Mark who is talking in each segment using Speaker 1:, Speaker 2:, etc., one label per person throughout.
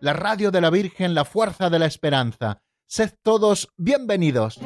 Speaker 1: la radio de la Virgen, la fuerza de la esperanza. Sed todos bienvenidos.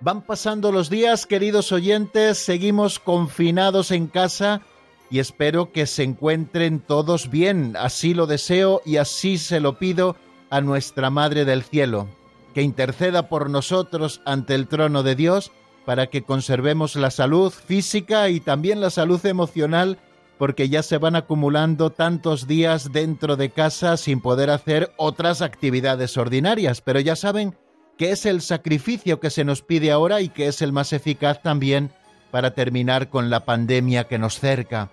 Speaker 1: Van pasando los días, queridos oyentes, seguimos confinados en casa y espero que se encuentren todos bien. Así lo deseo y así se lo pido a nuestra Madre del Cielo, que interceda por nosotros ante el trono de Dios para que conservemos la salud física y también la salud emocional, porque ya se van acumulando tantos días dentro de casa sin poder hacer otras actividades ordinarias. Pero ya saben que es el sacrificio que se nos pide ahora y que es el más eficaz también para terminar con la pandemia que nos cerca.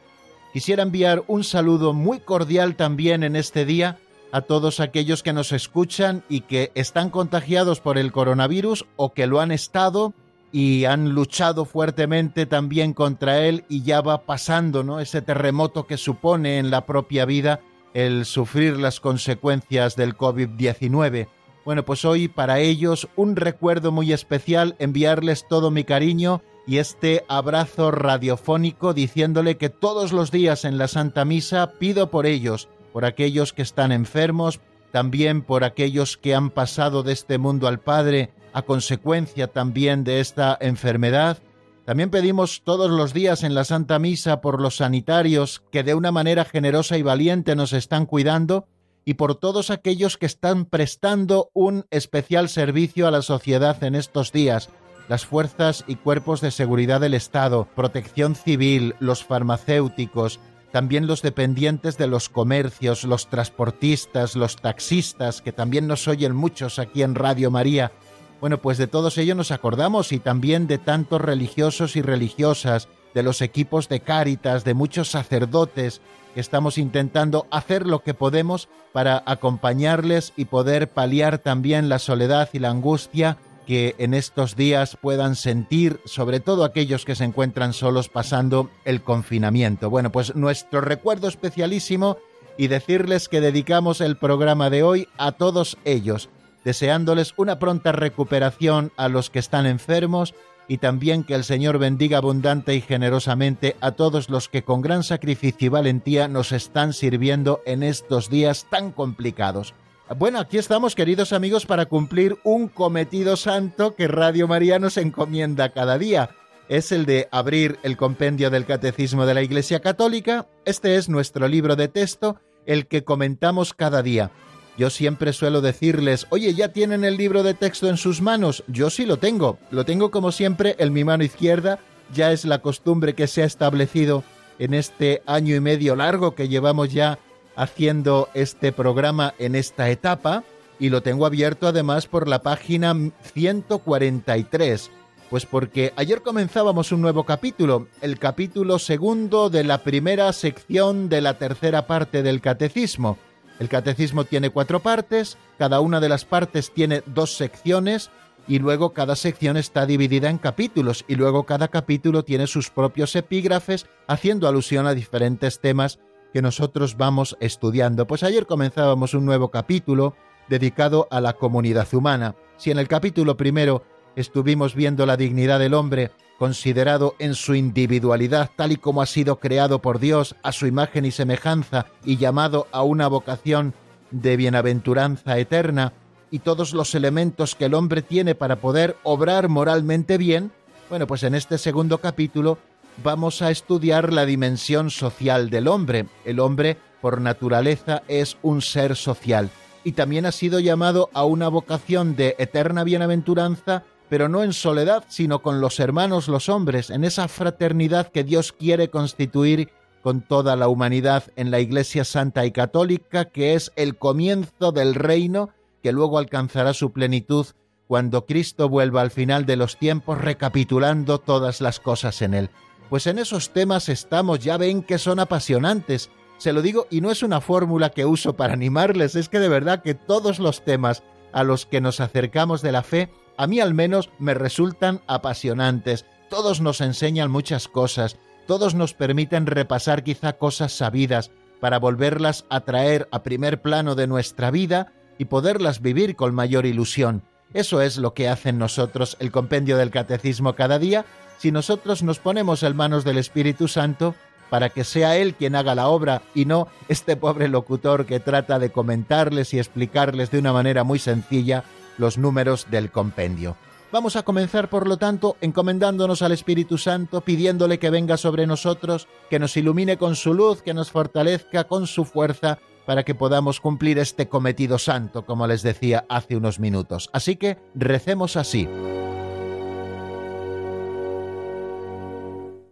Speaker 1: Quisiera enviar un saludo muy cordial también en este día a todos aquellos que nos escuchan y que están contagiados por el coronavirus o que lo han estado y han luchado fuertemente también contra él y ya va pasando, ¿no? Ese terremoto que supone en la propia vida el sufrir las consecuencias del COVID-19. Bueno, pues hoy para ellos un recuerdo muy especial, enviarles todo mi cariño y este abrazo radiofónico diciéndole que todos los días en la Santa Misa pido por ellos, por aquellos que están enfermos, también por aquellos que han pasado de este mundo al Padre a consecuencia también de esta enfermedad. También pedimos todos los días en la Santa Misa por los sanitarios que de una manera generosa y valiente nos están cuidando y por todos aquellos que están prestando un especial servicio a la sociedad en estos días, las fuerzas y cuerpos de seguridad del Estado, protección civil, los farmacéuticos, también los dependientes de los comercios, los transportistas, los taxistas, que también nos oyen muchos aquí en Radio María. Bueno, pues de todos ellos nos acordamos y también de tantos religiosos y religiosas, de los equipos de Cáritas, de muchos sacerdotes, estamos intentando hacer lo que podemos para acompañarles y poder paliar también la soledad y la angustia que en estos días puedan sentir, sobre todo aquellos que se encuentran solos pasando el confinamiento. Bueno, pues nuestro recuerdo especialísimo y decirles que dedicamos el programa de hoy a todos ellos, deseándoles una pronta recuperación a los que están enfermos y también que el Señor bendiga abundante y generosamente a todos los que con gran sacrificio y valentía nos están sirviendo en estos días tan complicados. Bueno, aquí estamos, queridos amigos, para cumplir un cometido santo que Radio María nos encomienda cada día. Es el de abrir el compendio del Catecismo de la Iglesia Católica. Este es nuestro libro de texto, el que comentamos cada día. Yo siempre suelo decirles, oye, ¿ya tienen el libro de texto en sus manos? Yo sí lo tengo. Lo tengo como siempre en mi mano izquierda. Ya es la costumbre que se ha establecido en este año y medio largo que llevamos ya haciendo este programa en esta etapa. Y lo tengo abierto además por la página 143. Pues porque ayer comenzábamos un nuevo capítulo, el capítulo segundo de la primera sección de la tercera parte del catecismo. El catecismo tiene cuatro partes, cada una de las partes tiene dos secciones y luego cada sección está dividida en capítulos y luego cada capítulo tiene sus propios epígrafes haciendo alusión a diferentes temas que nosotros vamos estudiando. Pues ayer comenzábamos un nuevo capítulo dedicado a la comunidad humana. Si en el capítulo primero estuvimos viendo la dignidad del hombre considerado en su individualidad tal y como ha sido creado por Dios a su imagen y semejanza y llamado a una vocación de bienaventuranza eterna, y todos los elementos que el hombre tiene para poder obrar moralmente bien, bueno, pues en este segundo capítulo vamos a estudiar la dimensión social del hombre. El hombre, por naturaleza, es un ser social y también ha sido llamado a una vocación de eterna bienaventuranza pero no en soledad, sino con los hermanos los hombres, en esa fraternidad que Dios quiere constituir con toda la humanidad en la Iglesia Santa y Católica, que es el comienzo del reino que luego alcanzará su plenitud cuando Cristo vuelva al final de los tiempos recapitulando todas las cosas en él. Pues en esos temas estamos, ya ven que son apasionantes. Se lo digo y no es una fórmula que uso para animarles, es que de verdad que todos los temas a los que nos acercamos de la fe, a mí al menos me resultan apasionantes. Todos nos enseñan muchas cosas, todos nos permiten repasar quizá cosas sabidas para volverlas a traer a primer plano de nuestra vida y poderlas vivir con mayor ilusión. Eso es lo que hace en nosotros el compendio del catecismo cada día, si nosotros nos ponemos en manos del Espíritu Santo para que sea Él quien haga la obra y no este pobre locutor que trata de comentarles y explicarles de una manera muy sencilla los números del compendio. Vamos a comenzar, por lo tanto, encomendándonos al Espíritu Santo, pidiéndole que venga sobre nosotros, que nos ilumine con su luz, que nos fortalezca con su fuerza, para que podamos cumplir este cometido santo, como les decía hace unos minutos. Así que recemos así.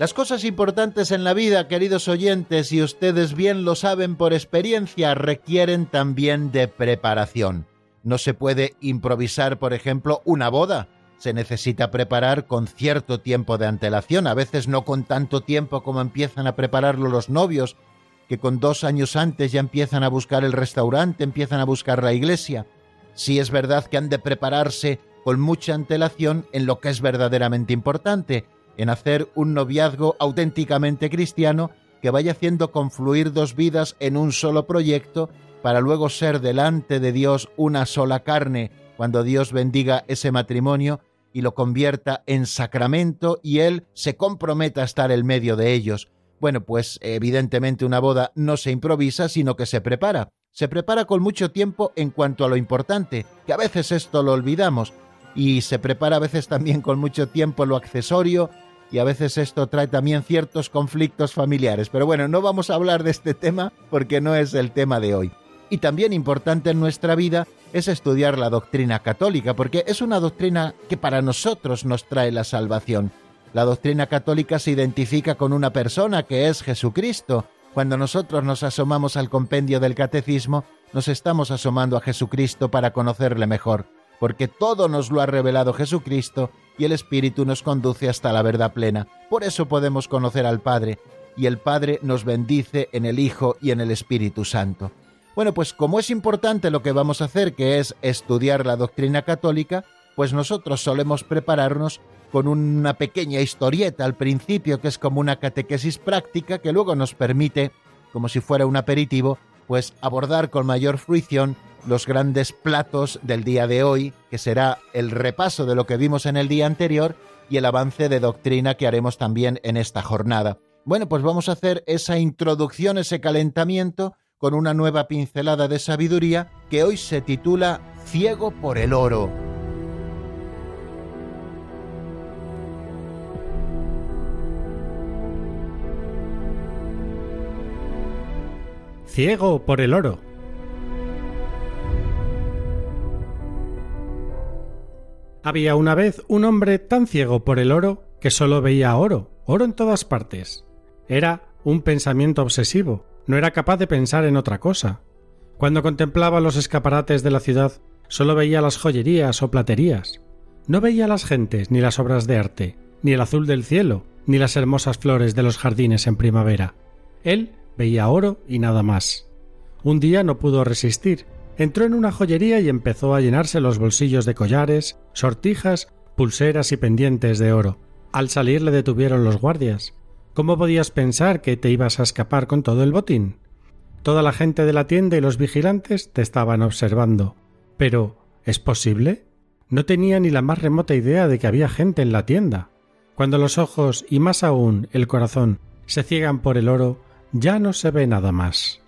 Speaker 1: Las cosas importantes en la vida, queridos oyentes, y ustedes bien lo saben por experiencia, requieren también de preparación. No se puede improvisar, por ejemplo, una boda. Se necesita preparar con cierto tiempo de antelación, a veces no con tanto tiempo como empiezan a prepararlo los novios, que con dos años antes ya empiezan a buscar el restaurante, empiezan a buscar la iglesia. Sí es verdad que han de prepararse con mucha antelación en lo que es verdaderamente importante, en hacer un noviazgo auténticamente cristiano que vaya haciendo confluir dos vidas en un solo proyecto para luego ser delante de Dios una sola carne cuando Dios bendiga ese matrimonio y lo convierta en sacramento y Él se comprometa a estar en medio de ellos. Bueno, pues evidentemente una boda no se improvisa, sino que se prepara. Se prepara con mucho tiempo en cuanto a lo importante, que a veces esto lo olvidamos, y se prepara a veces también con mucho tiempo lo accesorio, y a veces esto trae también ciertos conflictos familiares. Pero bueno, no vamos a hablar de este tema porque no es el tema de hoy. Y también importante en nuestra vida es estudiar la doctrina católica, porque es una doctrina que para nosotros nos trae la salvación. La doctrina católica se identifica con una persona que es Jesucristo. Cuando nosotros nos asomamos al compendio del catecismo, nos estamos asomando a Jesucristo para conocerle mejor, porque todo nos lo ha revelado Jesucristo y el Espíritu nos conduce hasta la verdad plena. Por eso podemos conocer al Padre, y el Padre nos bendice en el Hijo y en el Espíritu Santo. Bueno, pues como es importante lo que vamos a hacer, que es estudiar la doctrina católica, pues nosotros solemos prepararnos con una pequeña historieta al principio, que es como una catequesis práctica, que luego nos permite, como si fuera un aperitivo, pues abordar con mayor fruición los grandes platos del día de hoy, que será el repaso de lo que vimos en el día anterior y el avance de doctrina que haremos también en esta jornada. Bueno, pues vamos a hacer esa introducción, ese calentamiento, con una nueva pincelada de sabiduría que hoy se titula Ciego por el oro.
Speaker 2: Ciego por el oro Había una vez un hombre tan ciego por el oro que solo veía oro, oro en todas partes. Era un pensamiento obsesivo, no era capaz de pensar en otra cosa. Cuando contemplaba los escaparates de la ciudad, solo veía las joyerías o platerías. No veía las gentes ni las obras de arte, ni el azul del cielo, ni las hermosas flores de los jardines en primavera. Él veía oro y nada más. Un día no pudo resistir entró en una joyería y empezó a llenarse los bolsillos de collares, sortijas, pulseras y pendientes de oro. Al salir le detuvieron los guardias. ¿Cómo podías pensar que te ibas a escapar con todo el botín? Toda la gente de la tienda y los vigilantes te estaban observando. Pero, ¿es posible? No tenía ni la más remota idea de que había gente en la tienda. Cuando los ojos y más aún el corazón se ciegan por el oro, ya no se ve nada más.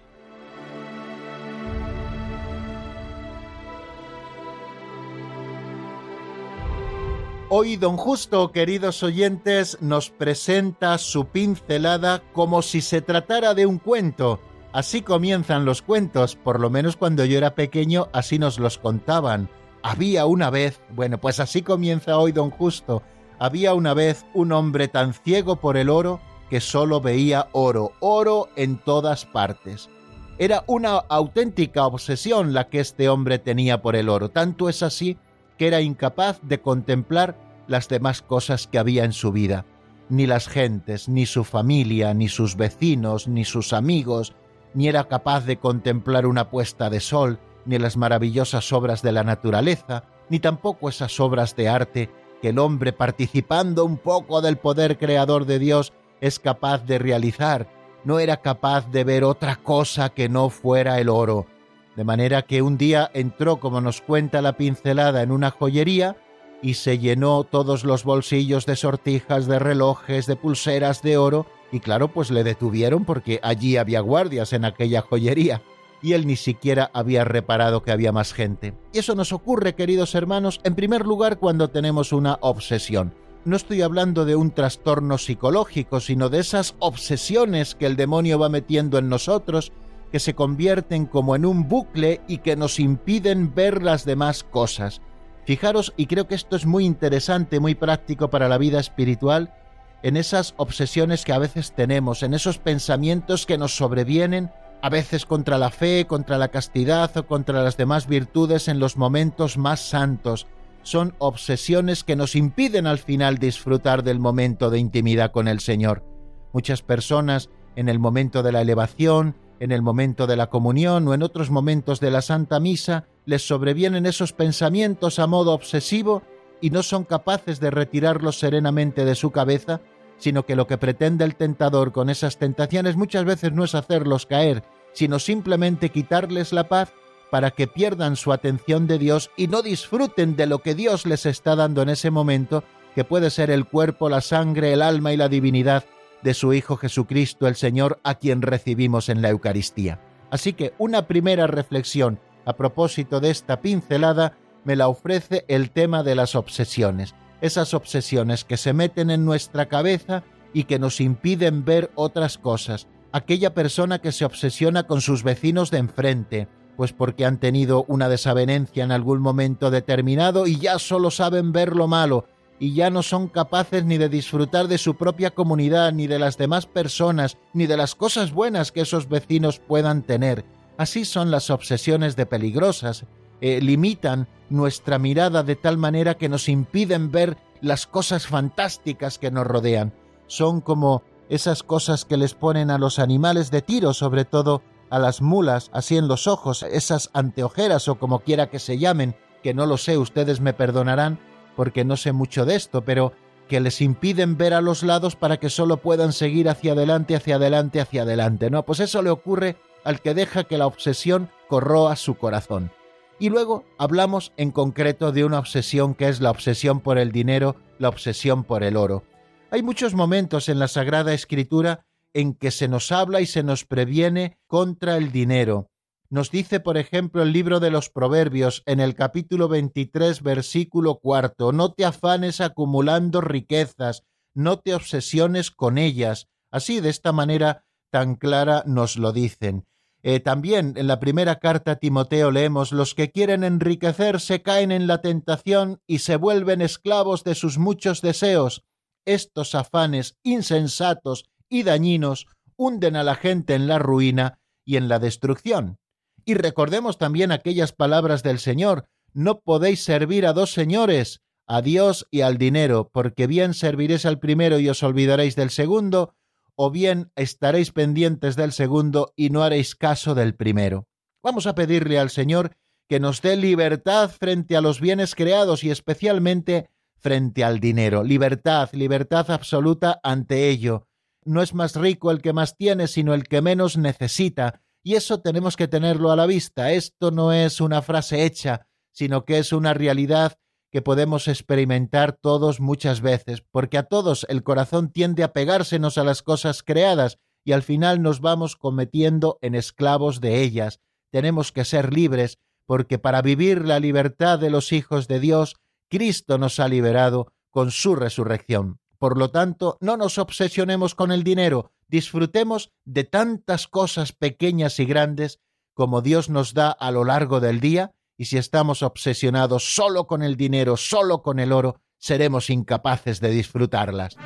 Speaker 1: Hoy don Justo, queridos oyentes, nos presenta su pincelada como si se tratara de un cuento. Así comienzan los cuentos, por lo menos cuando yo era pequeño así nos los contaban. Había una vez, bueno, pues así comienza hoy don Justo. Había una vez un hombre tan ciego por el oro que solo veía oro, oro en todas partes. Era una auténtica obsesión la que este hombre tenía por el oro, tanto es así que era incapaz de contemplar las demás cosas que había en su vida. Ni las gentes, ni su familia, ni sus vecinos, ni sus amigos, ni era capaz de contemplar una puesta de sol, ni las maravillosas obras de la naturaleza, ni tampoco esas obras de arte que el hombre, participando un poco del poder creador de Dios, es capaz de realizar. No era capaz de ver otra cosa que no fuera el oro, de manera que un día entró, como nos cuenta la pincelada, en una joyería y se llenó todos los bolsillos de sortijas, de relojes, de pulseras de oro, y claro, pues le detuvieron porque allí había guardias en aquella joyería, y él ni siquiera había reparado que había más gente. Y eso nos ocurre, queridos hermanos, en primer lugar cuando tenemos una obsesión. No estoy hablando de un trastorno psicológico, sino de esas obsesiones que el demonio va metiendo en nosotros que se convierten como en un bucle y que nos impiden ver las demás cosas. Fijaros, y creo que esto es muy interesante, muy práctico para la vida espiritual, en esas obsesiones que a veces tenemos, en esos pensamientos que nos sobrevienen, a veces contra la fe, contra la castidad o contra las demás virtudes en los momentos más santos. Son obsesiones que nos impiden al final disfrutar del momento de intimidad con el Señor. Muchas personas en el momento de la elevación, en el momento de la comunión o en otros momentos de la Santa Misa, les sobrevienen esos pensamientos a modo obsesivo y no son capaces de retirarlos serenamente de su cabeza, sino que lo que pretende el tentador con esas tentaciones muchas veces no es hacerlos caer, sino simplemente quitarles la paz para que pierdan su atención de Dios y no disfruten de lo que Dios les está dando en ese momento, que puede ser el cuerpo, la sangre, el alma y la divinidad de su Hijo Jesucristo el Señor, a quien recibimos en la Eucaristía. Así que una primera reflexión a propósito de esta pincelada me la ofrece el tema de las obsesiones, esas obsesiones que se meten en nuestra cabeza y que nos impiden ver otras cosas, aquella persona que se obsesiona con sus vecinos de enfrente, pues porque han tenido una desavenencia en algún momento determinado y ya solo saben ver lo malo, y ya no son capaces ni de disfrutar de su propia comunidad, ni de las demás personas, ni de las cosas buenas que esos vecinos puedan tener. Así son las obsesiones de peligrosas, eh, limitan nuestra mirada de tal manera que nos impiden ver las cosas fantásticas que nos rodean. Son como esas cosas que les ponen a los animales de tiro, sobre todo a las mulas, así en los ojos, esas anteojeras o como quiera que se llamen, que no lo sé, ustedes me perdonarán, porque no sé mucho de esto, pero que les impiden ver a los lados para que solo puedan seguir hacia adelante, hacia adelante, hacia adelante, ¿no? Pues eso le ocurre al que deja que la obsesión corroa su corazón. Y luego hablamos en concreto de una obsesión que es la obsesión por el dinero, la obsesión por el oro. Hay muchos momentos en la Sagrada Escritura en que se nos habla y se nos previene contra el dinero, nos dice, por ejemplo, el libro de los Proverbios en el capítulo 23, versículo cuarto, no te afanes acumulando riquezas, no te obsesiones con ellas. Así, de esta manera tan clara nos lo dicen. Eh, también en la primera carta a Timoteo leemos, los que quieren enriquecerse caen en la tentación y se vuelven esclavos de sus muchos deseos. Estos afanes insensatos y dañinos hunden a la gente en la ruina y en la destrucción. Y recordemos también aquellas palabras del Señor, no podéis servir a dos señores, a Dios y al dinero, porque bien serviréis al primero y os olvidaréis del segundo, o bien estaréis pendientes del segundo y no haréis caso del primero. Vamos a pedirle al Señor que nos dé libertad frente a los bienes creados y especialmente frente al dinero. Libertad, libertad absoluta ante ello. No es más rico el que más tiene, sino el que menos necesita, Y eso tenemos que tenerlo a la vista. Esto no es una frase hecha, sino que es una realidad que podemos experimentar todos muchas veces, porque a todos el corazón tiende a pegársenos a las cosas creadas y al final nos vamos cometiendo en esclavos de ellas. Tenemos que ser libres, porque para vivir la libertad de los hijos de Dios, Cristo nos ha liberado con su resurrección. Por lo tanto, no nos obsesionemos con el dinero, disfrutemos de tantas cosas pequeñas y grandes como Dios nos da a lo largo del día, y si estamos obsesionados solo con el dinero, solo con el oro, seremos incapaces de disfrutarlas.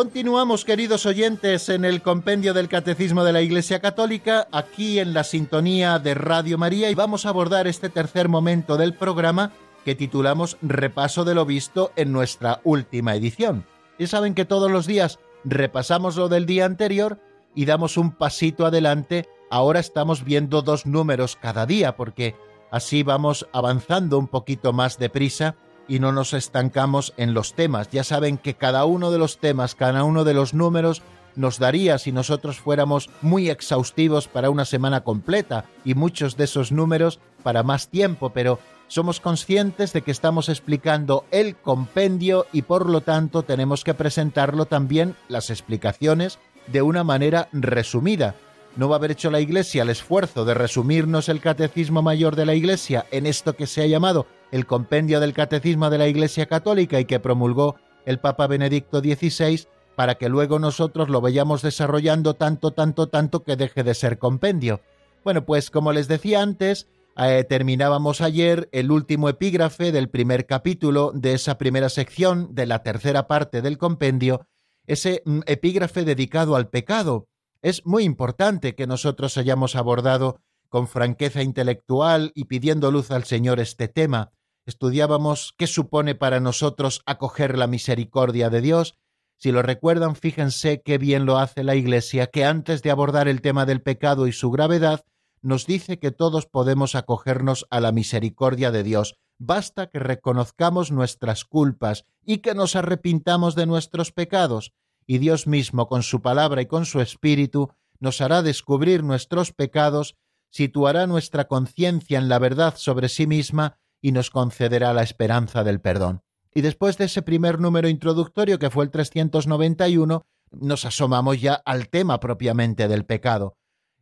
Speaker 1: Continuamos, queridos oyentes, en el compendio del Catecismo de la Iglesia Católica, aquí en la sintonía de Radio María, y vamos a abordar este tercer momento del programa que titulamos Repaso de lo visto en nuestra última edición. Y saben que todos los días repasamos lo del día anterior y damos un pasito adelante. Ahora estamos viendo dos números cada día, porque así vamos avanzando un poquito más deprisa y no nos estancamos en los temas. Ya saben que cada uno de los temas, cada uno de los números nos daría si nosotros fuéramos muy exhaustivos para una semana completa y muchos de esos números para más tiempo, pero somos conscientes de que estamos explicando el compendio y por lo tanto tenemos que presentarlo también las explicaciones de una manera resumida. No va a haber hecho la Iglesia el esfuerzo de resumirnos el catecismo mayor de la Iglesia en esto que se ha llamado el compendio del Catecismo de la Iglesia Católica y que promulgó el Papa Benedicto XVI, para que luego nosotros lo vayamos desarrollando tanto, tanto, tanto que deje de ser compendio. Bueno, pues como les decía antes, eh, terminábamos ayer el último epígrafe del primer capítulo de esa primera sección de la tercera parte del compendio, ese mm, epígrafe dedicado al pecado. Es muy importante que nosotros hayamos abordado con franqueza intelectual y pidiendo luz al Señor este tema, estudiábamos qué supone para nosotros acoger la misericordia de Dios. Si lo recuerdan, fíjense qué bien lo hace la Iglesia, que antes de abordar el tema del pecado y su gravedad, nos dice que todos podemos acogernos a la misericordia de Dios. Basta que reconozcamos nuestras culpas y que nos arrepintamos de nuestros pecados, y Dios mismo, con su palabra y con su espíritu, nos hará descubrir nuestros pecados, situará nuestra conciencia en la verdad sobre sí misma y nos concederá la esperanza del perdón. Y después de ese primer número introductorio, que fue el 391, nos asomamos ya al tema propiamente del pecado.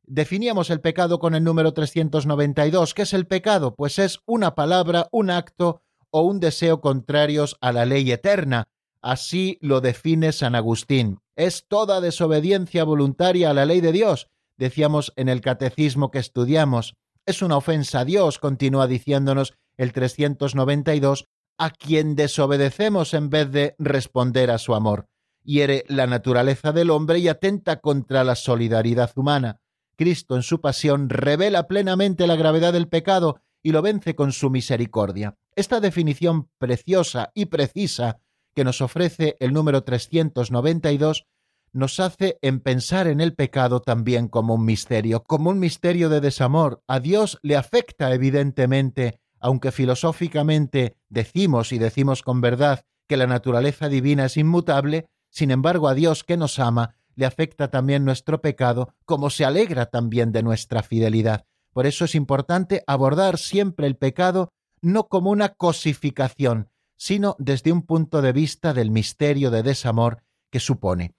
Speaker 1: Definíamos el pecado con el número 392. ¿Qué es el pecado? Pues es una palabra, un acto o un deseo contrarios a la ley eterna. Así lo define San Agustín. Es toda desobediencia voluntaria a la ley de Dios, decíamos en el catecismo que estudiamos. Es una ofensa a Dios, continúa diciéndonos el 392, a quien desobedecemos en vez de responder a su amor. Hiere la naturaleza del hombre y atenta contra la solidaridad humana. Cristo en su pasión revela plenamente la gravedad del pecado y lo vence con su misericordia. Esta definición preciosa y precisa que nos ofrece el número 392 nos hace en pensar en el pecado también como un misterio, como un misterio de desamor. A Dios le afecta evidentemente aunque filosóficamente decimos y decimos con verdad que la naturaleza divina es inmutable, sin embargo a Dios que nos ama le afecta también nuestro pecado, como se alegra también de nuestra fidelidad. Por eso es importante abordar siempre el pecado no como una cosificación, sino desde un punto de vista del misterio de desamor que supone.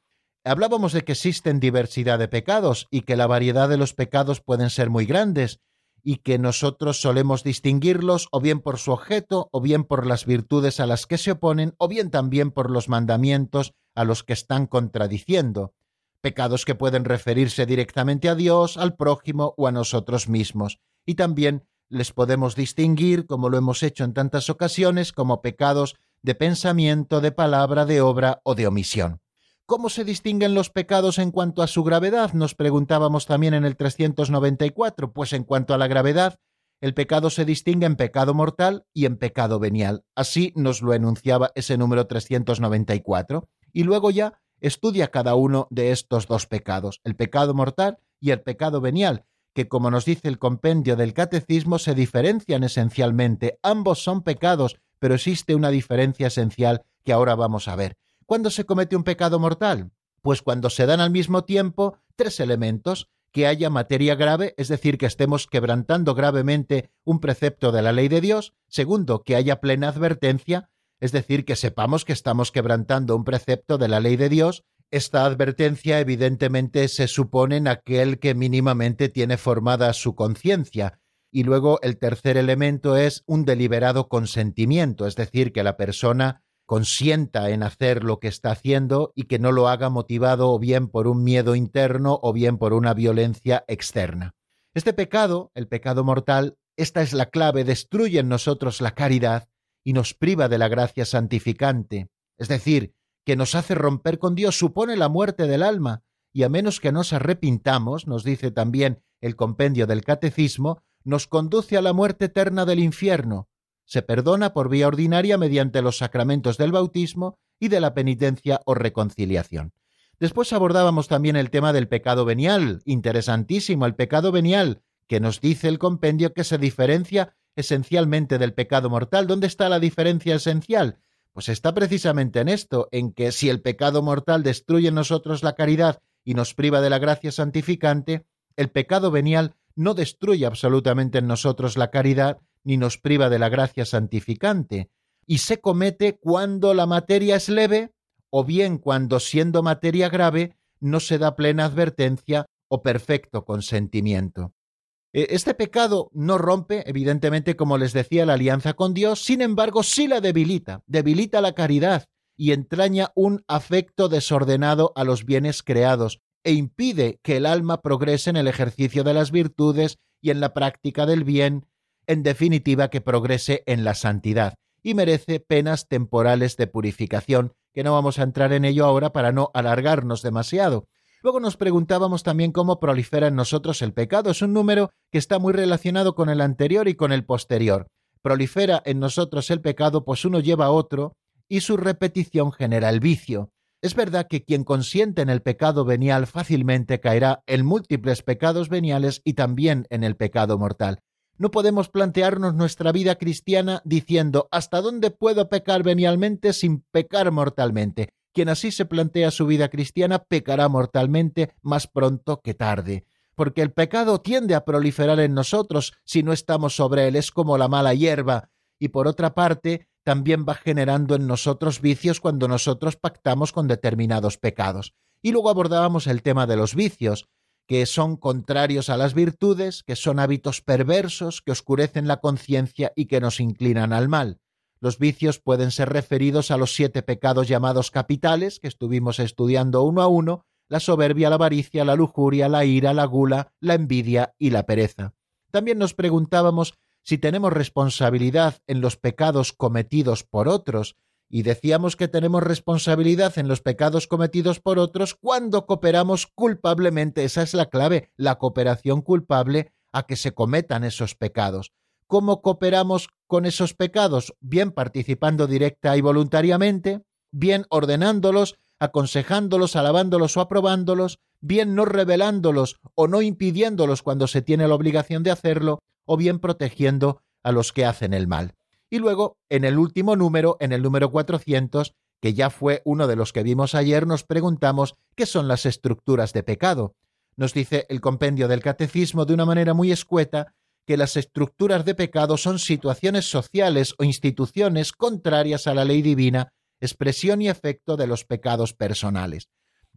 Speaker 1: Hablábamos de que existen diversidad de pecados y que la variedad de los pecados pueden ser muy grandes, y que nosotros solemos distinguirlos o bien por su objeto, o bien por las virtudes a las que se oponen, o bien también por los mandamientos a los que están contradiciendo, pecados que pueden referirse directamente a Dios, al prójimo o a nosotros mismos, y también les podemos distinguir, como lo hemos hecho en tantas ocasiones, como pecados de pensamiento, de palabra, de obra o de omisión. ¿Cómo se distinguen los pecados en cuanto a su gravedad? Nos preguntábamos también en el 394. Pues en cuanto a la gravedad, el pecado se distingue en pecado mortal y en pecado venial. Así nos lo enunciaba ese número 394. Y luego ya estudia cada uno de estos dos pecados, el pecado mortal y el pecado venial, que como nos dice el compendio del catecismo se diferencian esencialmente. Ambos son pecados, pero existe una diferencia esencial que ahora vamos a ver. ¿Cuándo se comete un pecado mortal? Pues cuando se dan al mismo tiempo tres elementos, que haya materia grave, es decir, que estemos quebrantando gravemente un precepto de la ley de Dios. Segundo, que haya plena advertencia, es decir, que sepamos que estamos quebrantando un precepto de la ley de Dios. Esta advertencia evidentemente se supone en aquel que mínimamente tiene formada su conciencia. Y luego el tercer elemento es un deliberado consentimiento, es decir, que la persona consienta en hacer lo que está haciendo y que no lo haga motivado o bien por un miedo interno o bien por una violencia externa. Este pecado, el pecado mortal, esta es la clave, destruye en nosotros la caridad y nos priva de la gracia santificante, es decir, que nos hace romper con Dios, supone la muerte del alma, y a menos que nos arrepintamos, nos dice también el compendio del catecismo, nos conduce a la muerte eterna del infierno, se perdona por vía ordinaria mediante los sacramentos del bautismo y de la penitencia o reconciliación. Después abordábamos también el tema del pecado venial, interesantísimo, el pecado venial, que nos dice el compendio que se diferencia esencialmente del pecado mortal. ¿Dónde está la diferencia esencial? Pues está precisamente en esto, en que si el pecado mortal destruye en nosotros la caridad y nos priva de la gracia santificante, el pecado venial no destruye absolutamente en nosotros la caridad, ni nos priva de la gracia santificante, y se comete cuando la materia es leve o bien cuando siendo materia grave no se da plena advertencia o perfecto consentimiento. E, este pecado no rompe, evidentemente, como les decía, la alianza con Dios, sin embargo, sí la debilita, debilita la caridad y entraña un afecto desordenado a los bienes creados e impide que el alma progrese en el ejercicio de las virtudes y en la práctica del bien en definitiva que progrese en la santidad, y merece penas temporales de purificación, que no vamos a entrar en ello ahora para no alargarnos demasiado. Luego nos preguntábamos también cómo prolifera en nosotros el pecado. Es un número que está muy relacionado con el anterior y con el posterior. Prolifera en nosotros el pecado, pues uno lleva a otro, y su repetición genera el vicio. Es verdad que quien consiente en el pecado venial fácilmente caerá en múltiples pecados veniales y también en el pecado mortal. No podemos plantearnos nuestra vida cristiana diciendo ¿hasta dónde puedo pecar venialmente sin pecar mortalmente? Quien así se plantea su vida cristiana pecará mortalmente más pronto que tarde, porque el pecado tiende a proliferar en nosotros si no estamos sobre él, es como la mala hierba, y por otra parte también va generando en nosotros vicios cuando nosotros pactamos con determinados pecados. Y luego abordábamos el tema de los vicios, que son contrarios a las virtudes, que son hábitos perversos, que oscurecen la conciencia y que nos inclinan al mal. Los vicios pueden ser referidos a los siete pecados llamados capitales, que estuvimos estudiando uno a uno, la soberbia, la avaricia, la lujuria, la ira, la gula, la envidia y la pereza. También nos preguntábamos si tenemos responsabilidad en los pecados cometidos por otros, y decíamos que tenemos responsabilidad en los pecados cometidos por otros cuando cooperamos culpablemente. Esa es la clave, la cooperación culpable a que se cometan esos pecados. ¿Cómo cooperamos con esos pecados? Bien participando directa y voluntariamente, bien ordenándolos, aconsejándolos, alabándolos o aprobándolos, bien no revelándolos o no impidiéndolos cuando se tiene la obligación de hacerlo, o bien protegiendo a los que hacen el mal. Y luego, en el último número, en el número 400, que ya fue uno de los que vimos ayer, nos preguntamos qué son las estructuras de pecado. Nos dice el compendio del catecismo de una manera muy escueta que las estructuras de pecado son situaciones sociales o instituciones contrarias a la ley divina, expresión y efecto de los pecados personales.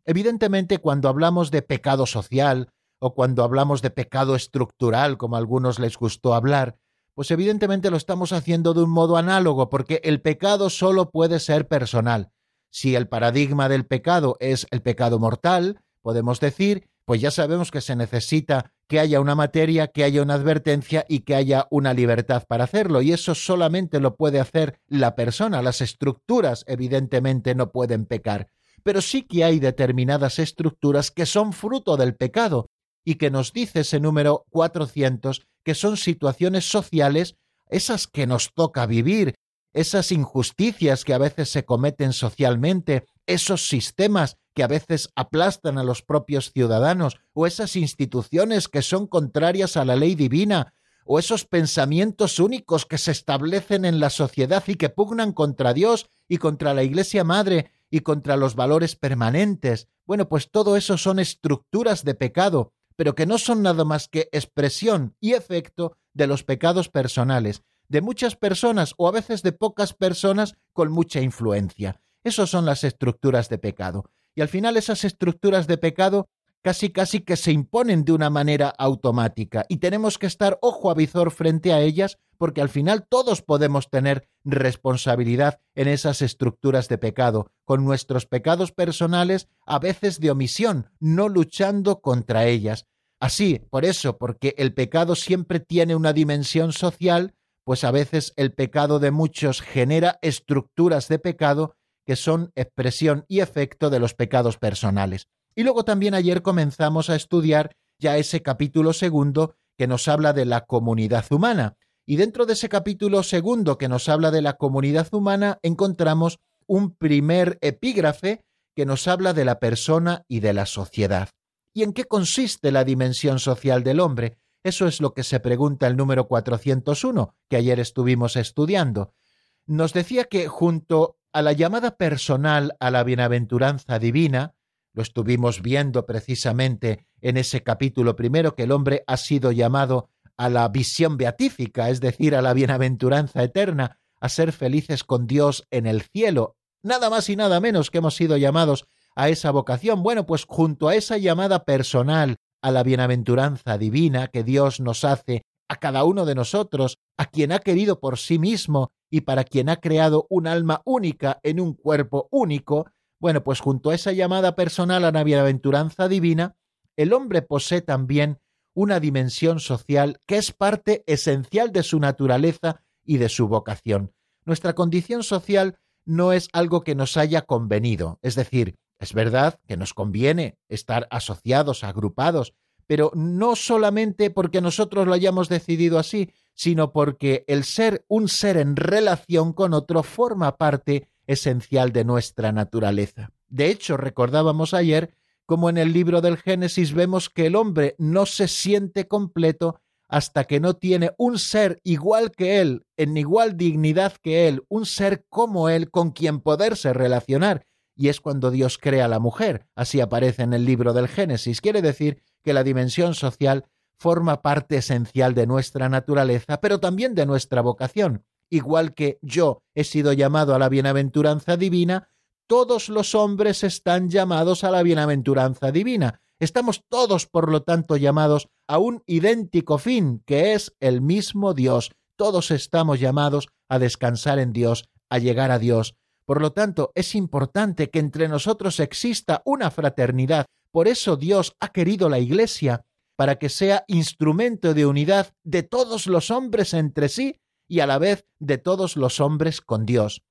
Speaker 1: Evidentemente, cuando hablamos de pecado social o cuando hablamos de pecado estructural, como a algunos les gustó hablar, pues evidentemente lo estamos haciendo de un modo análogo, porque el pecado solo puede ser personal. Si el paradigma del pecado es el pecado mortal, podemos decir, pues ya sabemos que se necesita que haya una materia, que haya una advertencia y que haya una libertad para hacerlo. Y eso solamente lo puede hacer la persona. Las estructuras evidentemente no pueden pecar. Pero sí que hay determinadas estructuras que son fruto del pecado y que nos dice ese número 400 que son situaciones sociales, esas que nos toca vivir, esas injusticias que a veces se cometen socialmente, esos sistemas que a veces aplastan a los propios ciudadanos, o esas instituciones que son contrarias a la ley divina, o esos pensamientos únicos que se establecen en la sociedad y que pugnan contra Dios y contra la Iglesia Madre y contra los valores permanentes. Bueno, pues todo eso son estructuras de pecado, pero que no son nada más que expresión y efecto de los pecados personales, de muchas personas o a veces de pocas personas con mucha influencia. Esas son las estructuras de pecado. Y al final esas estructuras de pecado casi casi que se imponen de una manera automática y tenemos que estar ojo a visor frente a ellas porque al final todos podemos tener responsabilidad en esas estructuras de pecado, con nuestros pecados personales a veces de omisión, no luchando contra ellas. Así, por eso, porque el pecado siempre tiene una dimensión social, pues a veces el pecado de muchos genera estructuras de pecado que son expresión y efecto de los pecados personales. Y luego también ayer comenzamos a estudiar ya ese capítulo segundo que nos habla de la comunidad humana. Y dentro de ese capítulo segundo que nos habla de la comunidad humana encontramos un primer epígrafe que nos habla de la persona y de la sociedad. ¿Y en qué consiste la dimensión social del hombre? Eso es lo que se pregunta el número 401, que ayer estuvimos estudiando. Nos decía que junto a la llamada personal a la bienaventuranza divina, lo estuvimos viendo precisamente en ese capítulo primero, que el hombre ha sido llamado a la visión beatífica, es decir, a la bienaventuranza eterna, a ser felices con Dios en el cielo. Nada más y nada menos que hemos sido llamados a esa vocación. Bueno, pues junto a esa llamada personal a la bienaventuranza divina que Dios nos hace a cada uno de nosotros, a quien ha querido por sí mismo y para quien ha creado un alma única en un cuerpo único, bueno, pues junto a esa llamada personal a la bienaventuranza divina, el hombre posee también una dimensión social que es parte esencial de su naturaleza y de su vocación. Nuestra condición social no es algo que nos haya convenido, es decir, es verdad que nos conviene estar asociados, agrupados, pero no solamente porque nosotros lo hayamos decidido así, sino porque el ser un ser en relación con otro forma parte esencial de nuestra naturaleza. De hecho, recordábamos ayer cómo en el libro del Génesis vemos que el hombre no se siente completo hasta que no tiene un ser igual que él, en igual dignidad que él, un ser como él con quien poderse relacionar. Y es cuando Dios crea a la mujer. Así aparece en el libro del Génesis. Quiere decir que la dimensión social forma parte esencial de nuestra naturaleza, pero también de nuestra vocación igual que yo he sido llamado a la bienaventuranza divina, todos los hombres están llamados a la bienaventuranza divina. Estamos todos, por lo tanto, llamados a un idéntico fin, que es el mismo Dios. Todos estamos llamados a descansar en Dios, a llegar a Dios. Por lo tanto, es importante que entre nosotros exista una fraternidad. Por eso Dios ha querido la Iglesia, para que sea instrumento de unidad de todos los hombres entre sí y a la vez de todos los hombres con Dios.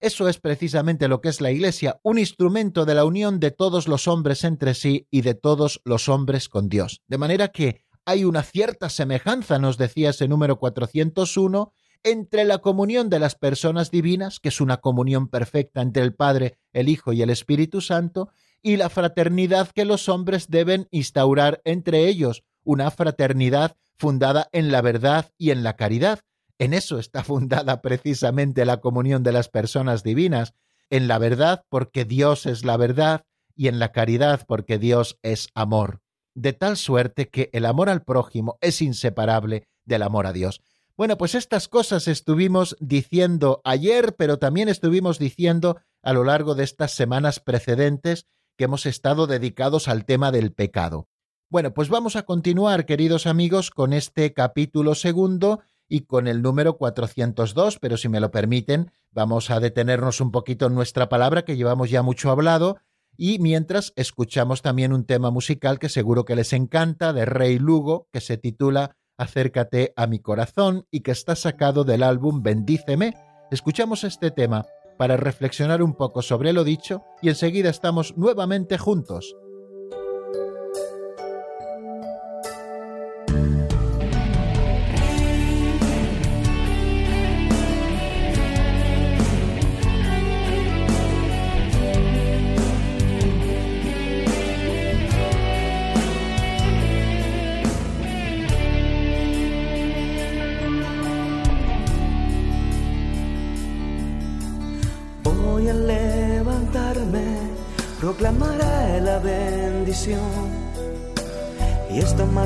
Speaker 1: Eso es precisamente lo que es la Iglesia, un instrumento de la unión de todos los hombres entre sí y de todos los hombres con Dios. De manera que hay una cierta semejanza, nos decía ese número 401, entre la comunión de las personas divinas, que es una comunión perfecta entre el Padre, el Hijo y el Espíritu Santo, y la fraternidad que los hombres deben instaurar entre ellos, una fraternidad fundada en la verdad y en la caridad, en eso está fundada precisamente la comunión de las personas divinas, en la verdad porque Dios es la verdad y en la caridad porque Dios es amor, de tal suerte que el amor al prójimo es inseparable del amor a Dios. Bueno, pues estas cosas estuvimos diciendo ayer, pero también estuvimos diciendo a lo largo de estas semanas precedentes que hemos estado dedicados al tema del pecado. Bueno, pues vamos a continuar, queridos amigos, con este capítulo segundo y con el número 402, pero si me lo permiten, vamos a detenernos un poquito en nuestra palabra que llevamos ya mucho hablado y mientras escuchamos también un tema musical que seguro que les encanta de Rey Lugo que se titula Acércate a mi corazón y que está sacado del álbum Bendíceme. Escuchamos este tema para reflexionar un poco sobre lo dicho y enseguida estamos nuevamente juntos.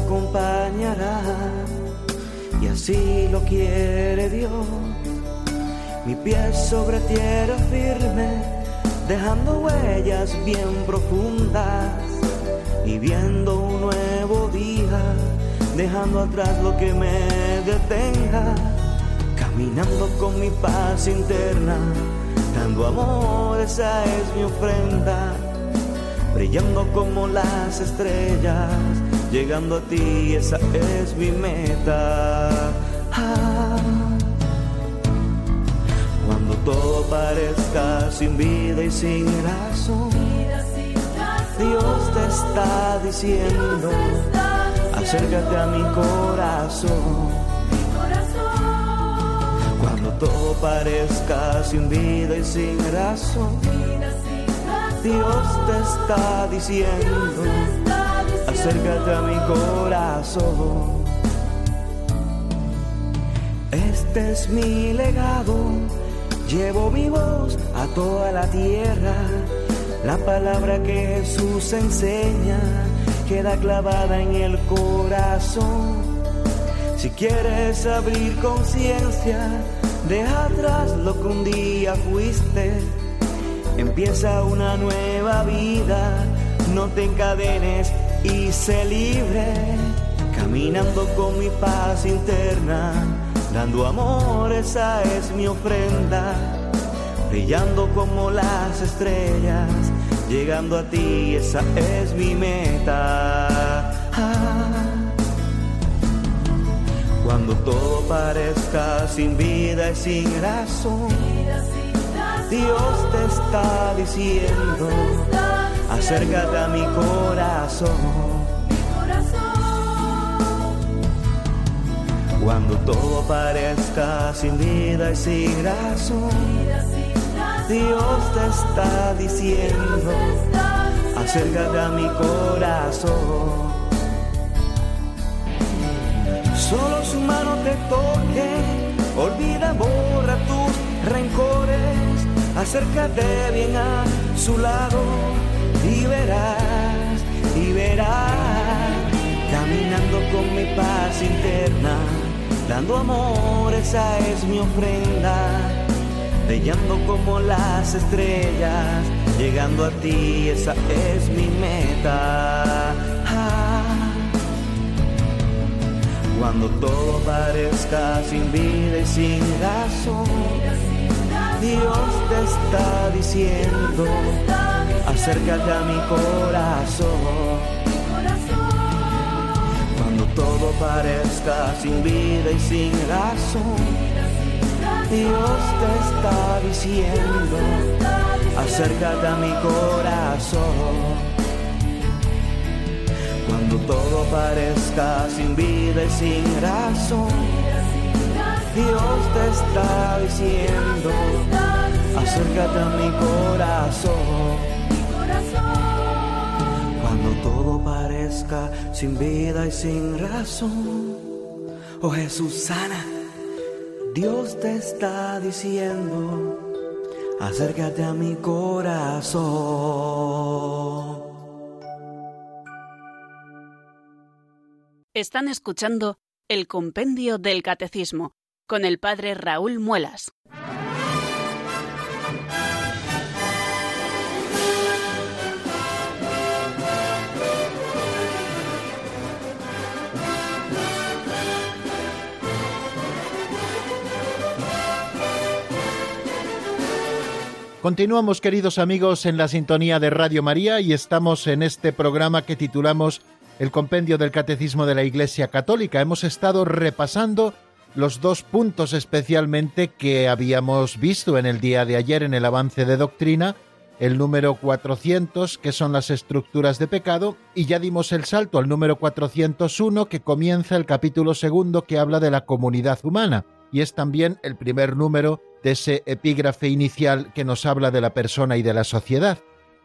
Speaker 3: Acompañará. Y así lo quiere Dios. Mi pie sobre tierra firme, dejando huellas bien profundas. Y viendo un nuevo día, dejando atrás lo que me detenga, caminando con mi paz interna, dando amor, esa es mi ofrenda, brillando como las estrellas, llegando a ti, esa es mi meta. Ah. Cuando todo parezca sin vida y sin razón Dios te está diciendo, acércate a mi corazón. Cuando todo parezca sin vida y sin razón, Dios te está diciendo, acércate a mi corazón. Este es mi legado, llevo mi voz a toda la tierra la palabra que Jesús enseña queda clavada en el corazón. Si quieres abrir conciencia, deja atrás lo que un día fuiste. Empieza una nueva vida, no te encadenes y sé libre. Caminando con mi paz interna, dando amor, esa es mi ofrenda brillando como las estrellas, llegando a ti, esa es mi meta. Ah. Cuando todo parezca sin vida y sin razón, Dios te está diciendo, acércate a mi corazón. Cuando todo parezca sin vida y sin razón, Dios te está diciendo, acércate a mi corazón. Solo su mano te toque, olvida, borra tus rencores, acércate bien a su lado verás, y verás, caminando con mi paz interna, dando amor, esa es mi ofrenda brillando como las estrellas, llegando a ti, esa es mi meta. Ah. Cuando todo parezca sin vida y sin razón, Dios te está diciendo, acércate a mi corazón. Cuando todo parezca sin vida y sin razón, Dios te está diciendo, acércate a mi corazón. Cuando todo parezca sin vida y sin razón, Dios te está diciendo, acércate a mi corazón. Todo parezca sin vida y sin razón, oh Jesús sana Dios te está diciendo, acércate a mi corazón.
Speaker 4: Están escuchando el Compendio del Catecismo con el Padre Raúl Muelas.
Speaker 1: Continuamos, queridos amigos, en la sintonía de Radio María y estamos en este programa que titulamos El Compendio del Catecismo de la Iglesia Católica. Hemos estado repasando los dos puntos especialmente que habíamos visto en el día de ayer en el avance de doctrina, el número 400, que son las estructuras de pecado, y ya dimos el salto al número 401, que comienza el capítulo segundo que habla de la comunidad humana, y es también el primer número de ese epígrafe inicial que nos habla de la persona y de la sociedad.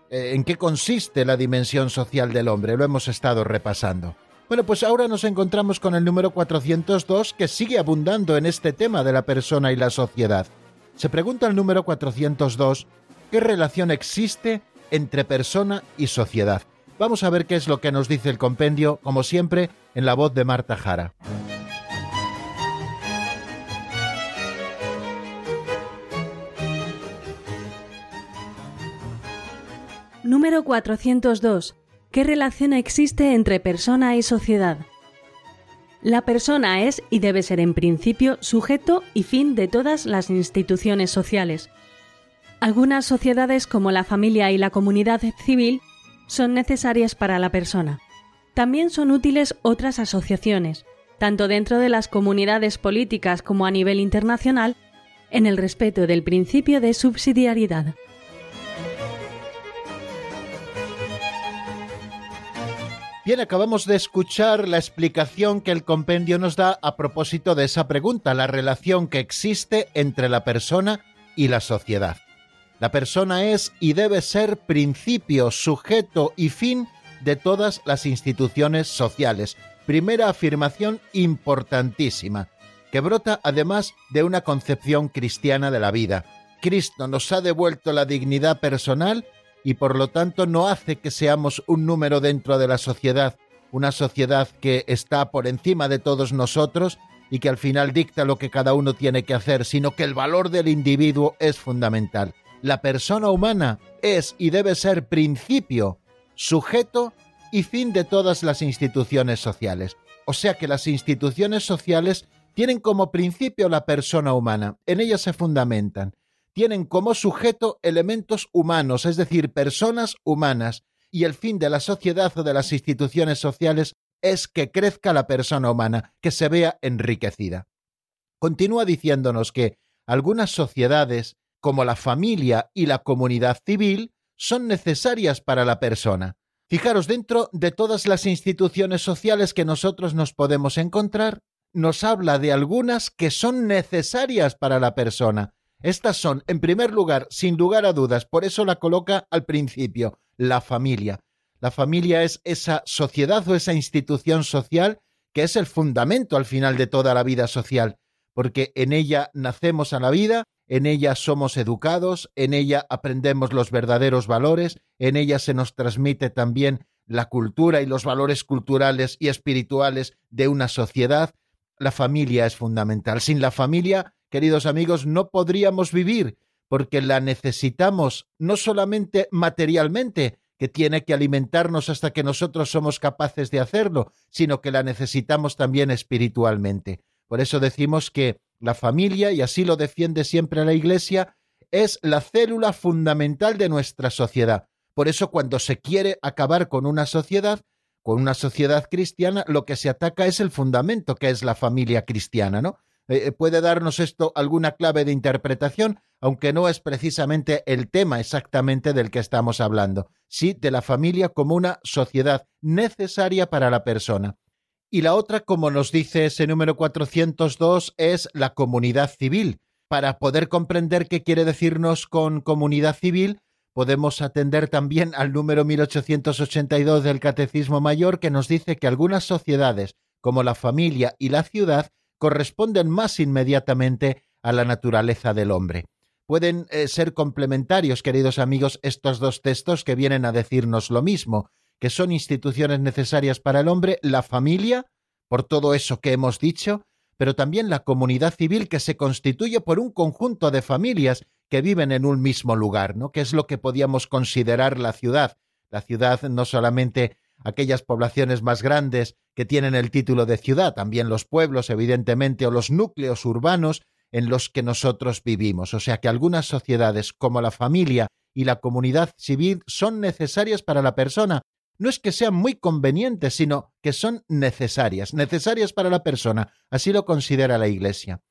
Speaker 1: Eh, ¿En qué consiste la dimensión social del hombre? Lo hemos estado repasando. Bueno, pues ahora nos encontramos con el número 402 que sigue abundando en este tema de la persona y la sociedad. Se pregunta el número 402 qué relación existe entre persona y sociedad. Vamos a ver qué es lo que nos dice el compendio, como siempre, en la voz de Marta Jara.
Speaker 5: Número 402. ¿Qué relación existe entre persona y sociedad? La persona es y debe ser en principio sujeto y fin de todas las instituciones sociales. Algunas sociedades como la familia y la comunidad civil son necesarias para la persona. También son útiles otras asociaciones, tanto dentro de las comunidades políticas como a nivel internacional, en el respeto del principio de subsidiariedad.
Speaker 1: Bien, acabamos de escuchar la explicación que el compendio nos da a propósito de esa pregunta, la relación que existe entre la persona y la sociedad. La persona es y debe ser principio, sujeto y fin de todas las instituciones sociales. Primera afirmación importantísima, que brota además de una concepción cristiana de la vida. Cristo nos ha devuelto la dignidad personal y por lo tanto no hace que seamos un número dentro de la sociedad, una sociedad que está por encima de todos nosotros y que al final dicta lo que cada uno tiene que hacer, sino que el valor del individuo es fundamental. La persona humana es y debe ser principio, sujeto y fin de todas las instituciones sociales. O sea que las instituciones sociales tienen como principio la persona humana, en ellas se fundamentan tienen como sujeto elementos humanos, es decir, personas humanas, y el fin de la sociedad o de las instituciones sociales es que crezca la persona humana, que se vea enriquecida. Continúa diciéndonos que algunas sociedades, como la familia y la comunidad civil, son necesarias para la persona. Fijaros, dentro de todas las instituciones sociales que nosotros nos podemos encontrar, nos habla de algunas que son necesarias para la persona, estas son, en primer lugar, sin lugar a dudas, por eso la coloca al principio, la familia. La familia es esa sociedad o esa institución social que es el fundamento al final de toda la vida social, porque en ella nacemos a la vida, en ella somos educados, en ella aprendemos los verdaderos valores, en ella se nos transmite también la cultura y los valores culturales y espirituales de una sociedad. La familia es fundamental. Sin la familia queridos amigos, no podríamos vivir porque la necesitamos no solamente materialmente, que tiene que alimentarnos hasta que nosotros somos capaces de hacerlo, sino que la necesitamos también espiritualmente. Por eso decimos que la familia, y así lo defiende siempre la Iglesia, es la célula fundamental de nuestra sociedad. Por eso cuando se quiere acabar con una sociedad, con una sociedad cristiana, lo que se ataca es el fundamento, que es la familia cristiana, ¿no? Eh, puede darnos esto alguna clave de interpretación, aunque no es precisamente el tema exactamente del que estamos hablando, sí de la familia como una sociedad necesaria para la persona. Y la otra, como nos dice ese número 402, es la comunidad civil. Para poder comprender qué quiere decirnos con comunidad civil, podemos atender también al número 1882 del Catecismo Mayor, que nos dice que algunas sociedades, como la familia y la ciudad, corresponden más inmediatamente a la naturaleza del hombre. Pueden eh, ser complementarios, queridos amigos, estos dos textos que vienen a decirnos lo mismo, que son instituciones necesarias para el hombre, la familia, por todo eso que hemos dicho, pero también la comunidad civil que se constituye por un conjunto de familias que viven en un mismo lugar, ¿no? Que es lo que podíamos considerar la ciudad. La ciudad no solamente aquellas poblaciones más grandes que tienen el título de ciudad, también los pueblos, evidentemente, o los núcleos urbanos en los que nosotros vivimos. O sea que algunas sociedades, como la familia y la comunidad civil, son necesarias para la persona. No es que sean muy convenientes, sino que son necesarias, necesarias para la persona. Así lo considera la Iglesia.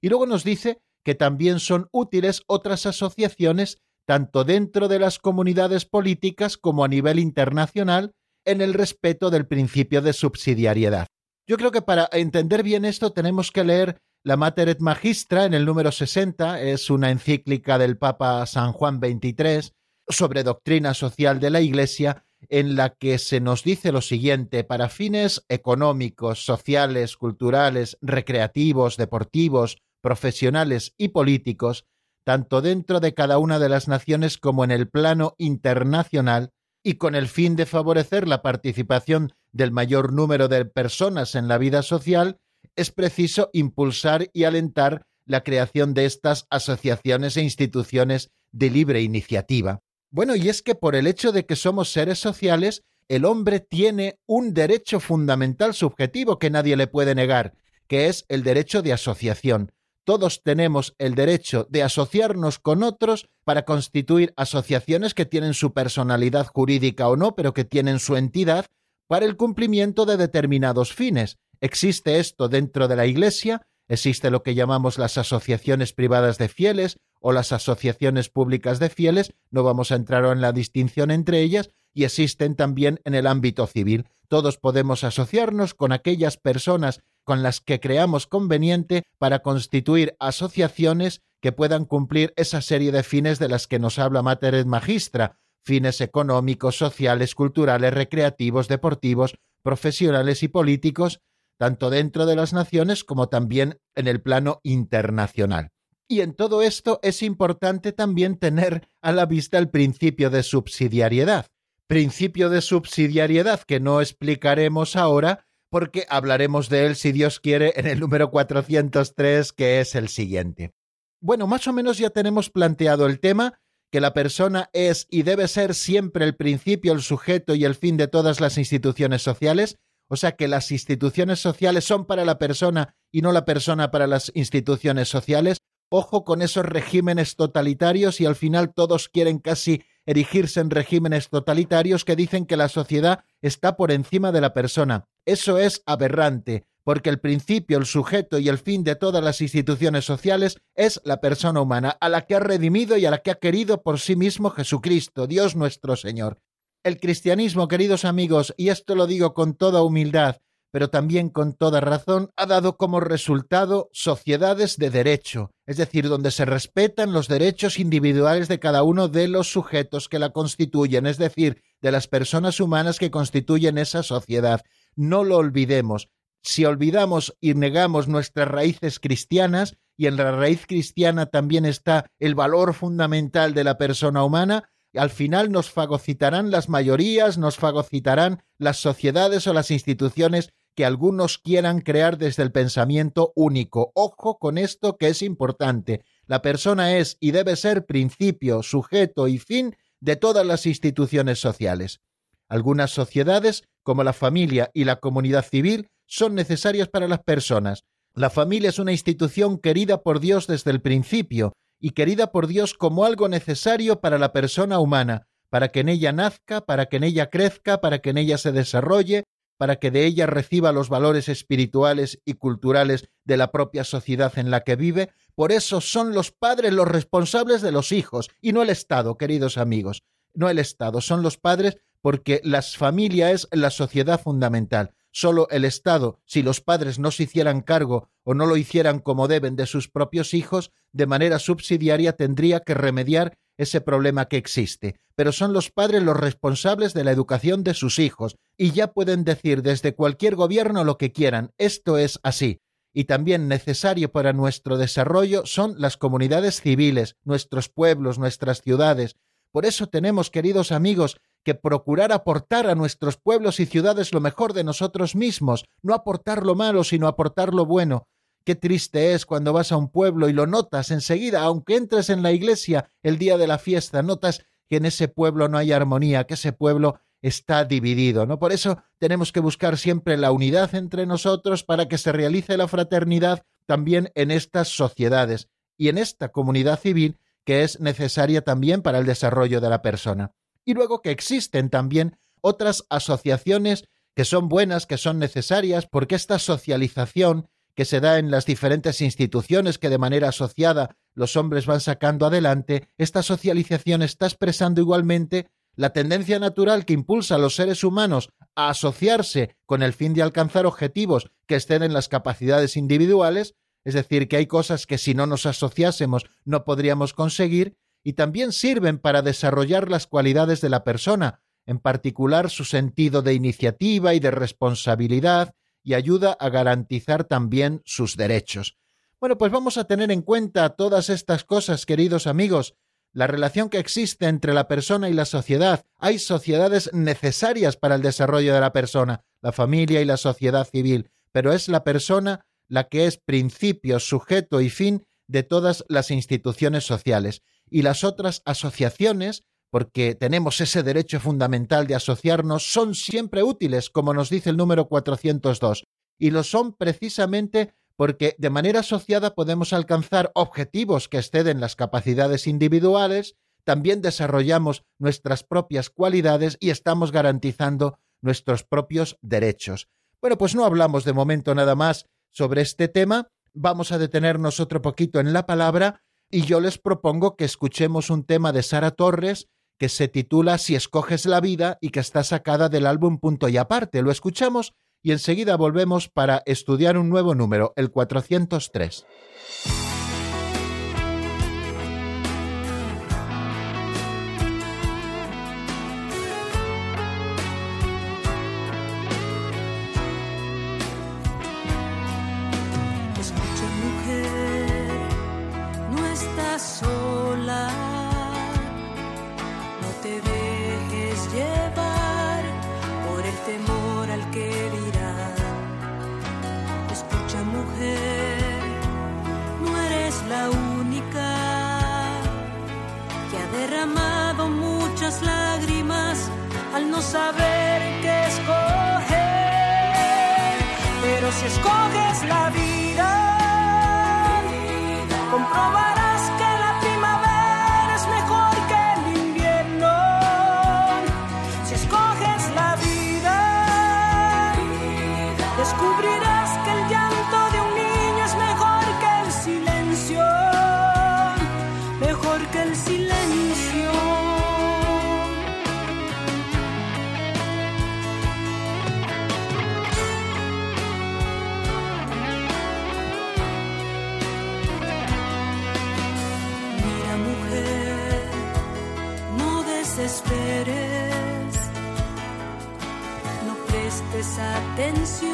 Speaker 1: Y luego nos dice que también son útiles otras asociaciones, tanto dentro de las comunidades políticas como a nivel internacional, en el respeto del principio de subsidiariedad. Yo creo que para entender bien esto tenemos que leer la Mater et Magistra en el número 60, es una encíclica del Papa San Juan XXIII sobre doctrina social de la Iglesia, en la que se nos dice lo siguiente, para fines económicos, sociales, culturales, recreativos, deportivos, profesionales y políticos, tanto dentro de cada una de las naciones como en el plano internacional, y con el fin de favorecer la participación del mayor número de personas en la vida social, es preciso impulsar y alentar la creación de estas asociaciones e instituciones de libre iniciativa. Bueno, y es que por el hecho de que somos seres sociales, el hombre tiene un derecho fundamental subjetivo que nadie le puede negar, que es el derecho de asociación todos tenemos el derecho de asociarnos con otros para constituir asociaciones que tienen su personalidad jurídica o no, pero que tienen su entidad para el cumplimiento de determinados fines. Existe esto dentro de la Iglesia, existe lo que llamamos las asociaciones privadas de fieles o las asociaciones públicas de fieles, no vamos a entrar en la distinción entre ellas, y existen también en el ámbito civil. Todos podemos asociarnos con aquellas personas con las que creamos conveniente para constituir asociaciones que puedan cumplir esa serie de fines de las que nos habla Mater Magistra, fines económicos, sociales, culturales, recreativos, deportivos, profesionales y políticos, tanto dentro de las naciones como también en el plano internacional. Y en todo esto es importante también tener a la vista el principio de subsidiariedad principio de subsidiariedad que no explicaremos ahora porque hablaremos de él, si Dios quiere, en el número 403, que es el siguiente. Bueno, más o menos ya tenemos planteado el tema, que la persona es y debe ser siempre el principio, el sujeto y el fin de todas las instituciones sociales, o sea que las instituciones sociales son para la persona y no la persona para las instituciones sociales. Ojo con esos regímenes totalitarios y al final todos quieren casi erigirse en regímenes totalitarios que dicen que la sociedad está por encima de la persona. Eso es aberrante, porque el principio, el sujeto y el fin de todas las instituciones sociales es la persona humana, a la que ha redimido y a la que ha querido por sí mismo Jesucristo, Dios nuestro Señor. El cristianismo, queridos amigos, y esto lo digo con toda humildad, pero también con toda razón, ha dado como resultado sociedades de derecho, es decir, donde se respetan los derechos individuales de cada uno de los sujetos que la constituyen, es decir, de las personas humanas que constituyen esa sociedad. No lo olvidemos. Si olvidamos y negamos nuestras raíces cristianas, y en la raíz cristiana también está el valor fundamental de la persona humana, al final nos fagocitarán las mayorías, nos fagocitarán las sociedades o las instituciones que algunos quieran crear desde el pensamiento único. Ojo con esto que es importante. La persona es y debe ser principio, sujeto y fin de todas las instituciones sociales. Algunas sociedades, como la familia y la comunidad civil, son necesarias para las personas. La familia es una institución querida por Dios desde el principio y querida por Dios como algo necesario para la persona humana, para que en ella nazca, para que en ella crezca, para que en ella se desarrolle, para que de ella reciba los valores espirituales y culturales de la propia sociedad en la que vive, por eso son los padres los responsables de los hijos y no el Estado, queridos amigos, no el Estado, son los padres porque la familia es la sociedad fundamental. Solo el Estado, si los padres no se hicieran cargo o no lo hicieran como deben de sus propios hijos, de manera subsidiaria tendría que remediar ese problema que existe, pero son los padres los responsables de la educación de sus hijos, y ya pueden decir desde cualquier gobierno lo que quieran, esto es así. Y también necesario para nuestro desarrollo son las comunidades civiles, nuestros pueblos, nuestras ciudades. Por eso tenemos, queridos amigos, que procurar aportar a nuestros pueblos y ciudades lo mejor de nosotros mismos, no aportar lo malo, sino aportar lo bueno, Qué triste es cuando vas a un pueblo y lo notas enseguida, aunque entres en la iglesia el día de la fiesta, notas que en ese pueblo no hay armonía, que ese pueblo está dividido, ¿no? Por eso tenemos que buscar siempre la unidad entre nosotros para que se realice la fraternidad también en estas sociedades y en esta comunidad civil que es necesaria también para el desarrollo de la persona. Y luego que existen también otras asociaciones que son buenas, que son necesarias, porque esta socialización que se da en las diferentes instituciones que de manera asociada los hombres van sacando adelante, esta socialización está expresando igualmente la tendencia natural que impulsa a los seres humanos a asociarse con el fin de alcanzar objetivos que exceden las capacidades individuales, es decir, que hay cosas que si no nos asociásemos no podríamos conseguir, y también sirven para desarrollar las cualidades de la persona, en particular su sentido de iniciativa y de responsabilidad, y ayuda a garantizar también sus derechos. Bueno, pues vamos a tener en cuenta todas estas cosas, queridos amigos, la relación que existe entre la persona y la sociedad. Hay sociedades necesarias para el desarrollo de la persona, la familia y la sociedad civil, pero es la persona la que es principio, sujeto y fin de todas las instituciones sociales. Y las otras asociaciones, porque tenemos ese derecho fundamental de asociarnos, son siempre útiles, como nos dice el número 402, y lo son precisamente porque de manera asociada podemos alcanzar objetivos que exceden las capacidades individuales, también desarrollamos nuestras propias cualidades y estamos garantizando nuestros propios derechos. Bueno, pues no hablamos de momento nada más sobre este tema, vamos a detenernos otro poquito en la palabra y yo les propongo que escuchemos un tema de Sara Torres que se titula Si escoges la vida y que está sacada del álbum Punto y aparte. Lo escuchamos y enseguida volvemos para estudiar un nuevo número, el 403.
Speaker 6: Atención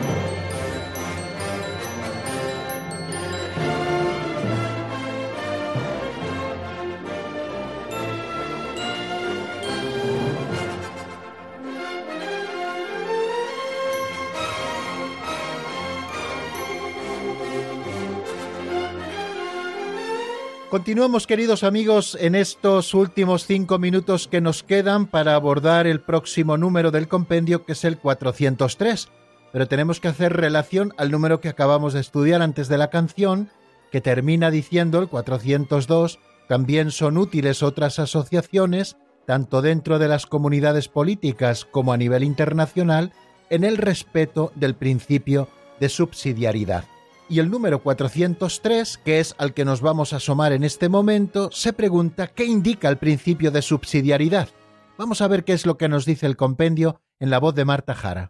Speaker 1: Continuamos, queridos amigos, en estos últimos cinco minutos que nos quedan para abordar el próximo número del compendio, que es el 403. Pero tenemos que hacer relación al número que acabamos de estudiar antes de la canción, que termina diciendo el 402, también son útiles otras asociaciones, tanto dentro de las comunidades políticas como a nivel internacional, en el respeto del principio de subsidiariedad. Y el número 403, que es al que nos vamos a asomar en este momento, se pregunta qué indica el principio de subsidiariedad. Vamos a ver qué es lo que nos dice el compendio en la voz de Marta Jara.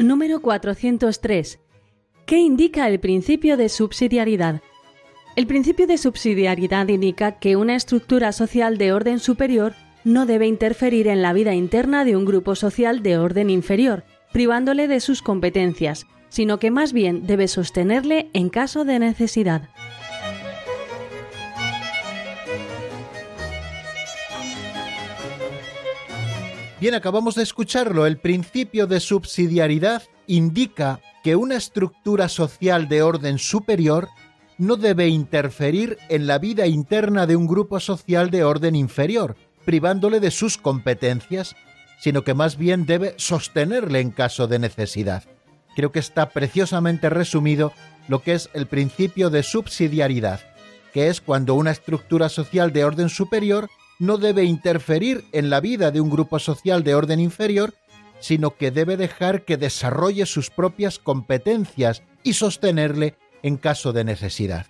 Speaker 5: Número 403. ¿Qué indica el principio de subsidiariedad? El principio de subsidiariedad indica que una estructura social de orden superior no debe interferir en la vida interna de un grupo social de orden inferior, privándole de sus competencias, sino que más bien debe sostenerle en caso de necesidad.
Speaker 1: Bien, acabamos de escucharlo. El principio de subsidiariedad indica que una estructura social de orden superior no debe interferir en la vida interna de un grupo social de orden inferior, privándole de sus competencias, sino que más bien debe sostenerle en caso de necesidad. Creo que está preciosamente resumido lo que es el principio de subsidiariedad, que es cuando una estructura social de orden superior no debe interferir en la vida de un grupo social de orden inferior, sino que debe dejar que desarrolle sus propias competencias y sostenerle en caso de necesidad.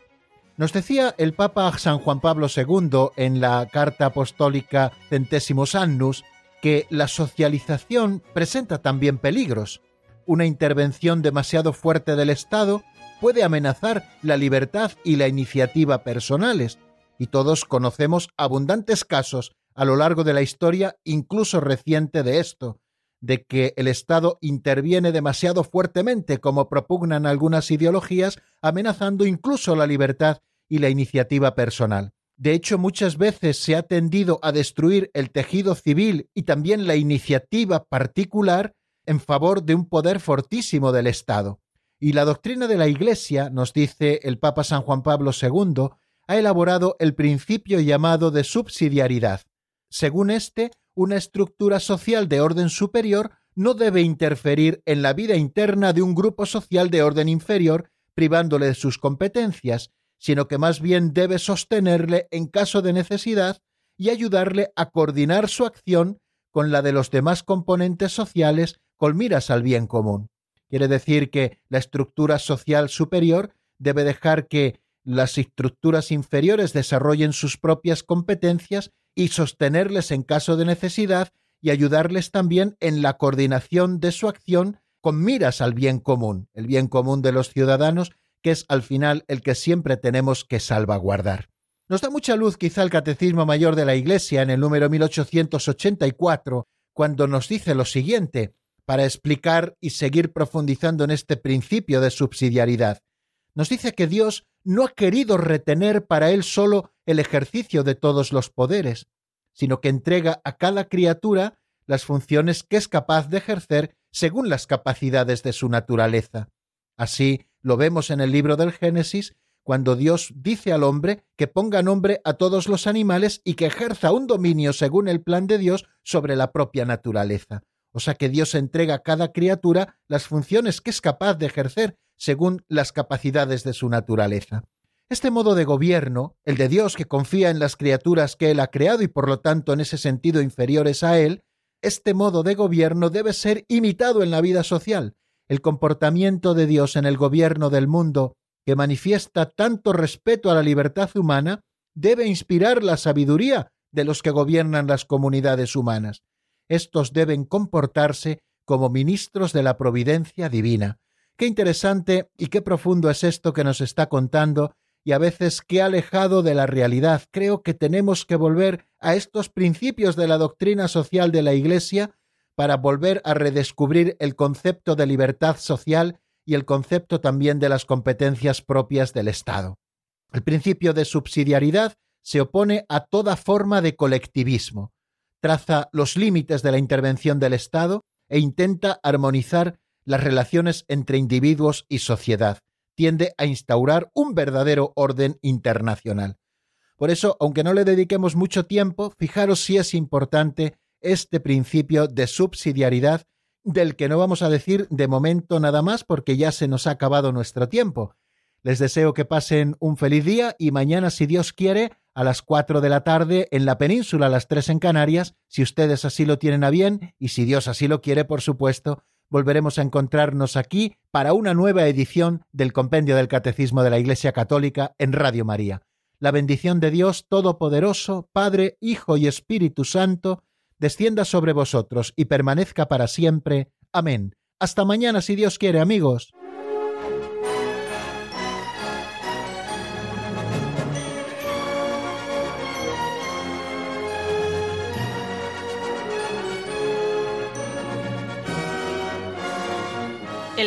Speaker 1: Nos decía el Papa San Juan Pablo II en la Carta Apostólica Centésimos Annus que la socialización presenta también peligros. Una intervención demasiado fuerte del Estado puede amenazar la libertad y la iniciativa personales, y todos conocemos abundantes casos a lo largo de la historia, incluso reciente, de esto, de que el Estado interviene demasiado fuertemente, como propugnan algunas ideologías, amenazando incluso la libertad y la iniciativa personal. De hecho, muchas veces se ha tendido a destruir el tejido civil y también la iniciativa particular en favor de un poder fortísimo del Estado. Y la doctrina de la Iglesia, nos dice el Papa San Juan Pablo II, ha elaborado el principio llamado de subsidiariedad. Según este, una estructura social de orden superior no debe interferir en la vida interna de un grupo social de orden inferior, privándole de sus competencias, sino que más bien debe sostenerle en caso de necesidad y ayudarle a coordinar su acción con la de los demás componentes sociales con miras al bien común. Quiere decir que la estructura social superior debe dejar que las estructuras inferiores desarrollen sus propias competencias y sostenerles en caso de necesidad y ayudarles también en la coordinación de su acción con miras al bien común, el bien común de los ciudadanos, que es al final el que siempre tenemos que salvaguardar. Nos da mucha luz quizá el Catecismo Mayor de la Iglesia en el número 1884, cuando nos dice lo siguiente, para explicar y seguir profundizando en este principio de subsidiariedad. Nos dice que Dios no ha querido retener para él solo el ejercicio de todos los poderes, sino que entrega a cada criatura las funciones que es capaz de ejercer según las capacidades de su naturaleza. Así lo vemos en el libro del Génesis, cuando Dios dice al hombre que ponga nombre a todos los animales y que ejerza un dominio según el plan de Dios sobre la propia naturaleza. O sea que Dios entrega a cada criatura las funciones que es capaz de ejercer según las capacidades de su naturaleza. Este modo de gobierno, el de Dios que confía en las criaturas que Él ha creado y por lo tanto en ese sentido inferiores a Él, este modo de gobierno debe ser imitado en la vida social. El comportamiento de Dios en el gobierno del mundo, que manifiesta tanto respeto a la libertad humana, debe inspirar la sabiduría de los que gobiernan las comunidades humanas. Estos deben comportarse como ministros de la providencia divina, Qué interesante y qué profundo es esto que nos está contando y a veces qué alejado de la realidad. Creo que tenemos que volver a estos principios de la doctrina social de la Iglesia para volver a redescubrir el concepto de libertad social y el concepto también de las competencias propias del Estado. El principio de subsidiariedad se opone a toda forma de colectivismo, traza los límites de la intervención del Estado e intenta armonizar las relaciones entre individuos y sociedad, tiende a instaurar un verdadero orden internacional. Por eso, aunque no le dediquemos mucho tiempo, fijaros si es importante este principio de subsidiariedad del que no vamos a decir de momento nada más porque ya se nos ha acabado nuestro tiempo. Les deseo que pasen un feliz día y mañana, si Dios quiere, a las 4 de la tarde en la península, a las 3 en Canarias, si ustedes así lo tienen a bien y si Dios así lo quiere, por supuesto, volveremos a encontrarnos aquí para una nueva edición del Compendio del Catecismo de la Iglesia Católica en Radio María. La bendición de Dios Todopoderoso, Padre, Hijo y Espíritu Santo, descienda sobre vosotros y permanezca para siempre. Amén. Hasta mañana si Dios quiere, amigos.